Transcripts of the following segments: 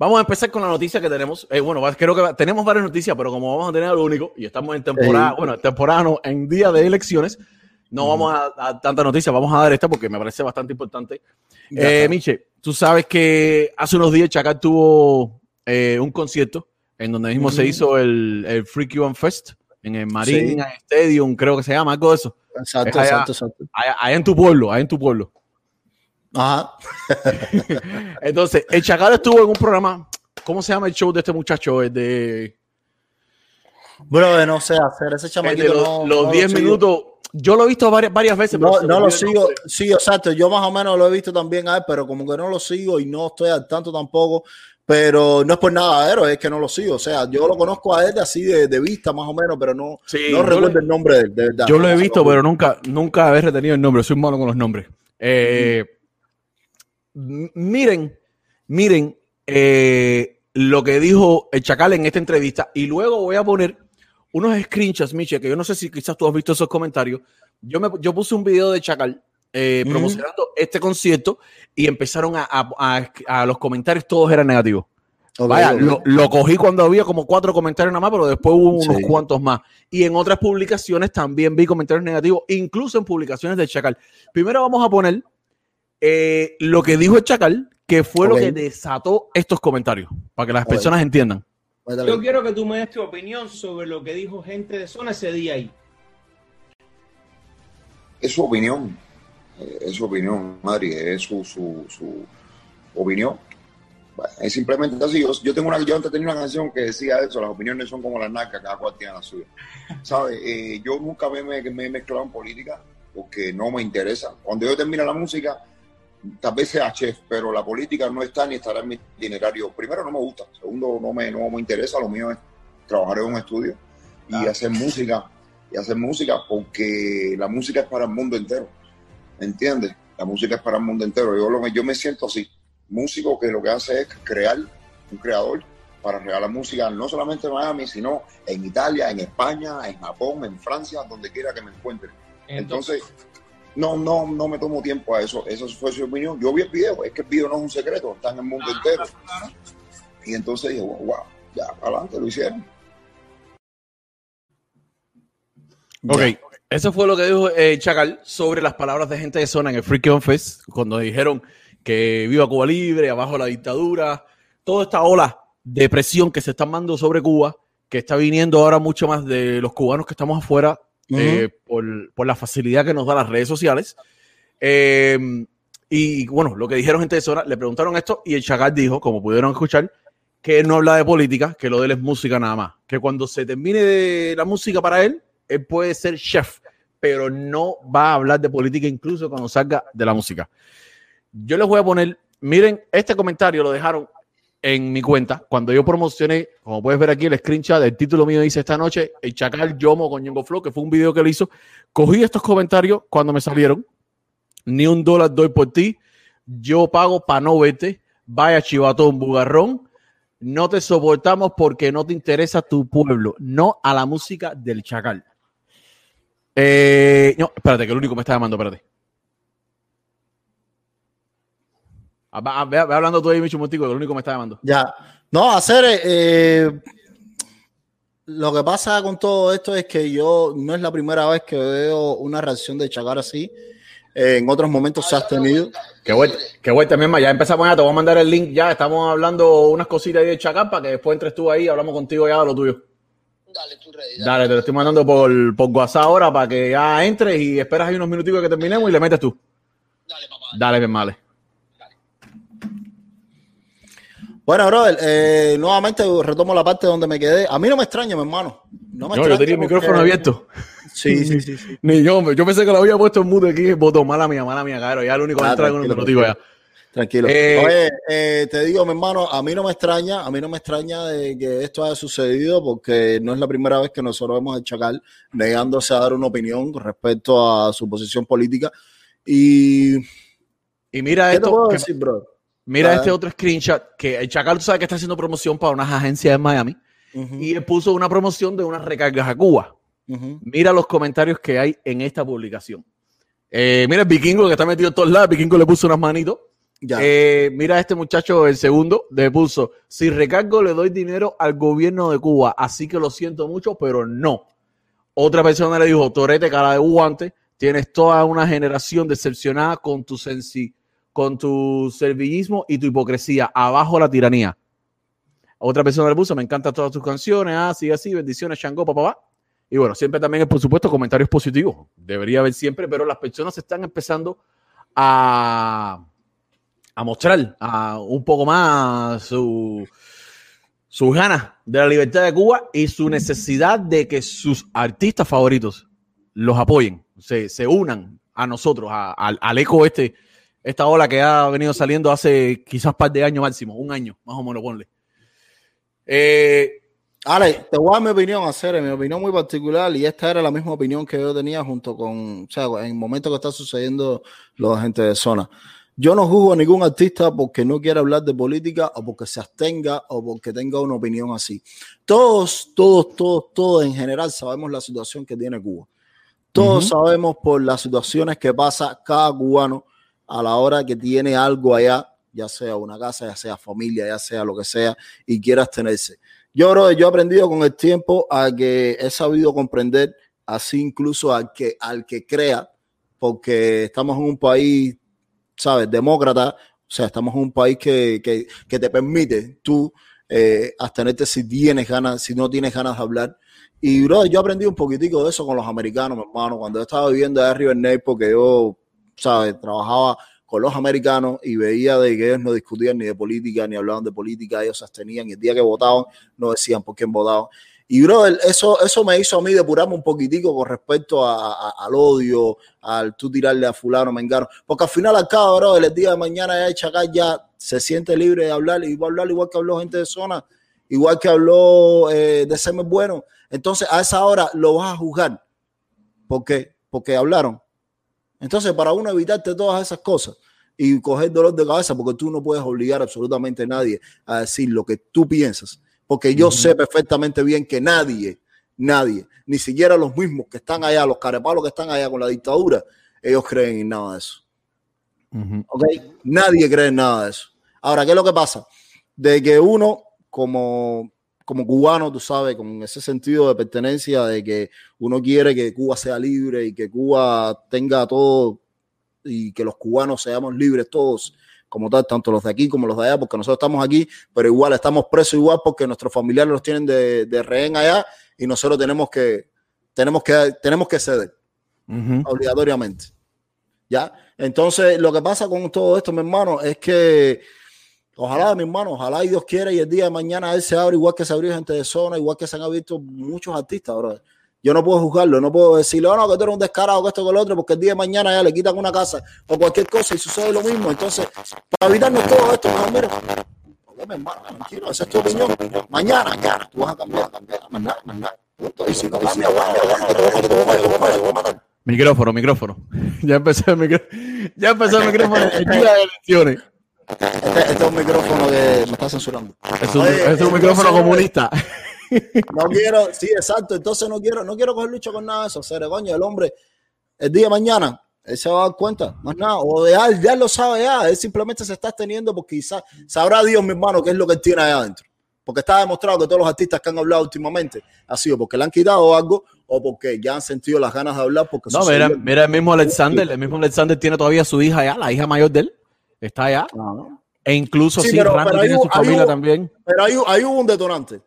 Vamos a empezar con la noticia que tenemos. Eh, bueno, creo que tenemos varias noticias, pero como vamos a tener lo único y estamos en temporada, bueno, temporada no, en día de elecciones, no vamos a, dar tanta noticia, vamos a dar esta porque me parece bastante importante. Eh, Miche, tú sabes que hace unos días Chacal tuvo eh, un concierto en donde mismo se hizo el, el Freak You Fest en el Marina Stadium, creo que se llama, algo de eso. Exacto, exacto, exacto. Allá, en tu pueblo, allá en tu pueblo. Ajá. Entonces, el Chacal estuvo en un programa. ¿Cómo se llama el show de este muchacho? El de. Bro, no sé hacer ese chamaquito. Los 10 minutos. Yo lo he visto varias, varias veces. No, no lo sigo. Sí, exacto. Yo más o menos lo he visto también a él, pero como que no lo sigo y no estoy al tanto tampoco. Pero no es por nada, pero es que no lo sigo. O sea, yo lo conozco a él así de, de vista más o menos, pero no, no recuerdo el nombre de él, de verdad. Yo lo he visto, pero nunca, nunca he retenido el nombre. Soy malo con los nombres. Eh, miren, miren eh, lo que dijo el Chacal en esta entrevista. Y luego voy a poner unos screenshots, Miche, que yo no sé si quizás tú has visto esos comentarios. Yo, me, yo puse un video de Chacal eh, promocionando este concierto y empezaron a, a, los comentarios, todos eran negativos. Vaya, Lo, cogí cuando había como cuatro comentarios nada más, pero después hubo unos cuantos más. Y en otras publicaciones también vi comentarios negativos, incluso en publicaciones de Chacal. Primero vamos a poner eh, lo que dijo el Chacal, que fue lo que desató estos comentarios, para que las personas entiendan. Yo quiero que tú me des tu opinión sobre lo que dijo gente de zona ese día ahí. Es su opinión es su opinión, Madrid, es su, su, su opinión. es simplemente así. Yo, tengo una, yo antes tenía una canción que decía eso, las opiniones son como las nacas, cada cual tiene la suya. ¿Sabes? Eh, yo nunca me, me, he mezclado en política porque no me interesa. Cuando yo termine la música, tal vez sea chef, pero la política no está ni estará en mi itinerario. Primero, no me gusta. Segundo, no me, no me interesa. Lo mío es trabajar en un estudio y hacer música. Y hacer música porque la música es para el mundo entero ¿me entiendes? La música es para el mundo entero. Yo, lo, yo me siento así, músico que lo que hace es crear, un creador para regalar música no solamente en Miami, sino en Italia, en España, en Japón, en Francia, donde quiera que me encuentre. Entonces, no, no, no me tomo tiempo a eso. Eso fue su opinión. Yo vi el video, es que el video no es un secreto, está en el mundo entero. Y entonces dije, wow, ya, adelante, lo hicieron. Ok. Eso fue lo que dijo eh, Chacal sobre las palabras de gente de zona en el Freak On Fest, cuando dijeron que viva Cuba libre, abajo la dictadura, toda esta ola de presión que se está mandando sobre Cuba, que está viniendo ahora mucho más de los cubanos que estamos afuera eh, por, la facilidad que nos da las redes sociales. Em, y bueno, lo que dijeron gente de zona, le preguntaron esto y el Chacal dijo, como pudieron escuchar, que él no habla de política, que lo de él es música nada más, que cuando se termine de la música para él, él puede ser chef, pero no va a hablar de política incluso cuando salga de la música. Yo les voy a poner, miren, este comentario lo dejaron en mi cuenta cuando yo promocioné, como puedes ver aquí el screenshot del título mío dice esta noche, el Chacal Yomo con Ñengo Flow, que fue un video que le hizo. Cogí estos comentarios cuando me salieron. Ni un dólar doy por ti. Yo pago para no verte. Vaya chivatón, bugarrón. No te soportamos porque no te interesa tu pueblo, no a la música del Chacal. Eh, no, espérate, que el único me está llamando, espérate. Ah, ve, hablando tú ahí, Micho Montico, que el único me está llamando. Ya. No, hacer. Eh, lo que pasa con todo esto es que yo no es la primera vez que veo una reacción de Chacar así. en otros momentos se ha tenido. Qué bueno, qué bueno también, ya empezamos ya, te voy a mandar el link ya, estamos hablando unas cositas ahí de Chacar para que después entres tú ahí y hablamos contigo ya de lo tuyo. Dale, tú. Dale, te lo estoy mandando por, por WhatsApp ahora para que ya entres y esperas ahí unos minutitos que terminemos y le metes tú. Dale, papá. Dale, bien, vale. Bueno, brother, eh, nuevamente retomo la parte donde me quedé. A mí no me extraña, mi hermano. No, me no yo tenía el micrófono abierto. Sí, sí, sí. sí. Ni yo, yo pensé que lo había puesto en mute aquí. Voto, mala mía, mala mía, caro. Ya el único que ah, entra con un digo ya. Tranquilo. Eh, Oye, eh, te digo, mi hermano, a mí no me extraña, a mí no me extraña de que esto haya sucedido porque no es la primera vez que nosotros vemos a Chacal negándose a dar una opinión respecto a su posición política. Y, y mira esto. Mira este otro screenshot que el Chacal, tú sabes que está haciendo promoción para unas agencias en Miami y él puso una promoción de unas recargas a Cuba. Mira los comentarios que hay en esta publicación. Eh, mira el vikingo que está metido en todos lados. El vikingo le puso unas manitos Eh, mira este muchacho, el segundo, de puso, si recargo le doy dinero al gobierno de Cuba, así que lo siento mucho, pero no. Otra persona le dijo, Torete, cara de guante, tienes toda una generación decepcionada con tu sensi, con tu servillismo y tu hipocresía. Abajo la tiranía. Otra persona le puso, me encantan todas tus canciones, así, así, bendiciones, Shango, papá. Y bueno, siempre también, por supuesto, comentarios positivos. Debería haber siempre, pero las personas están empezando a a mostrar a un poco más su, sus ganas de la libertad de Cuba y su necesidad de que sus artistas favoritos los apoyen, se, se unan a nosotros, al eco este, esta ola que ha venido saliendo hace quizás par de años máximo, un año, más o menos, ponle. Eh, Ale, te voy a dar mi opinión, hacer mi opinión muy particular, y esta era la misma opinión que yo tenía junto con, o sea, en el momento que está sucediendo los agentes de zona. Yo no juzgo a ningún artista porque no quiera hablar de política o porque se abstenga o porque tenga una opinión así. Todos, todos, todos, todos en general sabemos la situación que tiene Cuba. Todos sabemos por las situaciones que pasa cada cubano a la hora que tiene algo allá, ya sea una casa, ya sea familia, ya sea lo que sea, y quiera abstenerse. Yo, bro, yo he aprendido con el tiempo a que he sabido comprender, así incluso al que, al que crea, porque estamos en un país ¿sabes? Demócrata. O sea, estamos en un país que, que, que te permite tú eh, abstenerte si tienes ganas, si no tienes ganas de hablar. Y, bro, yo aprendí un poquitico de eso con los americanos, mi hermano. Cuando yo estaba viviendo allá en River Nail, porque yo, Trabajaba con los americanos y veía de que ellos no discutían ni de política, ni hablaban de política, ellos se y el día que votaban no decían por quién votaban. Y, bro, eso, eso me hizo a mí depurarme un poquitico con respecto al odio, al tú tirarle a fulano, mengano. Porque al final, al cabo, bro, el día de mañana ya Chacal se siente libre de hablar, y a hablar igual que habló gente de zona, igual que habló eh, de Semen Bueno. Entonces, a esa hora lo vas a juzgar. ¿Por qué? Porque hablaron. Entonces, para uno evitarte todas esas cosas y coger dolor de cabeza, porque tú no puedes obligar absolutamente a nadie a decir lo que tú piensas porque yo sé perfectamente bien que nadie, nadie, ni siquiera los mismos que están allá, los carepalos que están allá con la dictadura, ellos creen en nada de eso. ¿Ok? Nadie cree en nada de eso. Ahora, ¿qué es lo que pasa? De que uno, como, como cubano, tú sabes, con ese sentido de pertenencia, de que uno quiere que Cuba sea libre y que Cuba tenga todo y que los cubanos seamos libres todos como tal, tanto los de aquí como los de allá, porque nosotros estamos aquí, pero igual estamos presos igual porque nuestros familiares los tienen de, de rehén allá y nosotros tenemos que, tenemos que, tenemos que ceder obligatoriamente. ¿Ya? Entonces, lo que pasa con todo esto, mi hermano, es que ojalá, mi hermano, ojalá y Dios quiera y el día de mañana él se abre igual que se abrió gente de zona, igual que se han abierto muchos artistas, bro. Yo no puedo juzgarlo, no puedo decirle, oh, no, que tú eres un descarado, que esto, con lo otro, porque el día de mañana ya le quitan una casa o cualquier cosa y sucede lo mismo. Entonces, para evitarnos todo esto, no, mira, hermano, tranquilo, esa es tu opinión. Mañana, mañana, tú vas a cambiar, cambiar, mañana, mañana. Y si no cambia, Micrófono, micrófono. Ya empezó el micrófono. Ya empezó el micrófono el día de elecciones. Este, este, es un micrófono que me está censurando. Es un, Oye, es un micrófono comunista. No quiero, sí, exacto. Entonces no quiero, no quiero coger lucha con nada de eso. Ser, coño, el hombre, el día de mañana, él se va a dar cuenta, más nada. O de él, ya lo sabe ya. Él simplemente se está teniendo porque quizás sabrá Dios, mi hermano, qué es lo que él tiene allá adentro. Porque está demostrado que todos los artistas que han hablado últimamente ha sido porque le han quitado algo o porque ya han sentido las ganas de hablar. Porque no, mira, mira, el mismo Alexander, el mismo Alexander tiene todavía su hija allá, la hija mayor de él, está allá. E incluso sí, pero, tiene su familia también. Pero hay, hay un detonante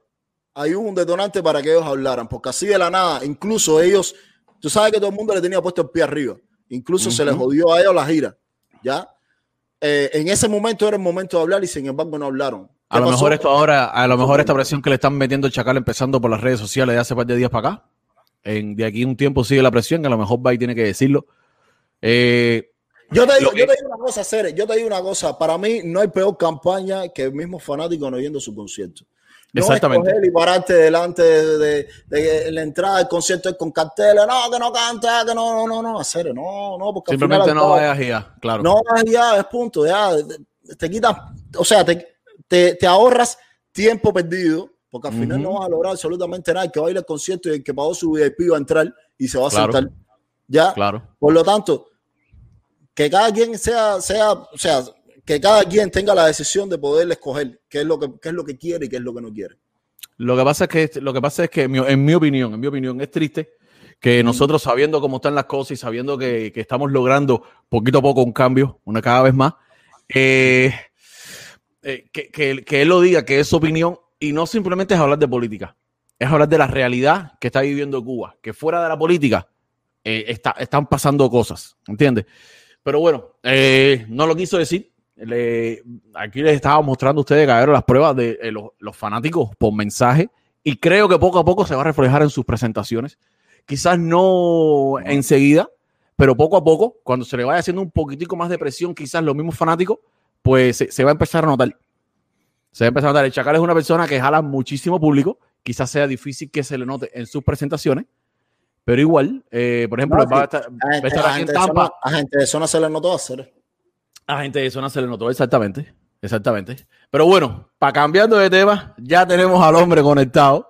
hay un detonante para que ellos hablaran, porque así de la nada, incluso ellos, tú sabes que todo el mundo le tenía puesto el pie arriba, incluso se les jodió a ellos la gira, ¿ya? Eh, en ese momento era el momento de hablar y sin embargo no hablaron. A lo mejor esto ahora, a lo mejor esta presión que le están metiendo el Chacal empezando por las redes sociales de hace par de días para acá, en, de aquí un tiempo sigue la presión, que a lo mejor va y tiene que decirlo. Eh, yo te, digo, yo te digo una cosa, Cere, yo te digo una cosa, para mí no hay peor campaña que el mismo fanático no yendo su concierto. No Exactamente. y pararte delante de, de, la entrada del concierto con carteles, no, que no canta, que no, no, no, no, hacer, no, no, porque simplemente no vayas ya, claro. No vayas ya, es punto, ya, te quitas, o sea, te, te, te ahorras tiempo perdido, porque al final no vas a lograr absolutamente nada. El que baile el concierto y el que pagó su VIP va a entrar y se va a sentar. Ya, claro. Por lo tanto, que cada quien sea, sea, o sea, que cada quien tenga la decisión de poder escoger qué es lo que, qué es lo que quiere y qué es lo que no quiere. Lo que pasa es que, lo que, pasa es que en, mi, opinión, en mi opinión, es triste que nosotros sabiendo cómo están las cosas y sabiendo que, que estamos logrando poquito a poco un cambio, una cada vez más, eh, eh, que, que, que, él lo diga, que es su opinión, y no simplemente es hablar de política, es hablar de la realidad que está viviendo Cuba, que fuera de la política eh, está, están pasando cosas, ¿entiendes? Pero bueno, eh, no lo quiso decir. Le, aquí les estaba mostrando a ustedes, cabrón, las pruebas de eh, los, los fanáticos por mensaje, y creo que poco a poco se va a reflejar en sus presentaciones quizás no enseguida, pero poco a poco, cuando se le vaya haciendo un poquitico más de presión, quizás los mismos fanáticos, pues se, se, va a empezar a notar. Se va a empezar a notar. El Chacal es una persona que jala muchísimo público, quizás sea difícil que se le note en sus presentaciones, pero igual, eh, por ejemplo, no, va a estar, a gente, va a estar aquí en Tampa. Zona, a gente de zona se le notó hacer. A gente de zona se le notó, exactamente. Exactamente. Pero bueno, para cambiando de tema, ya tenemos al hombre conectado.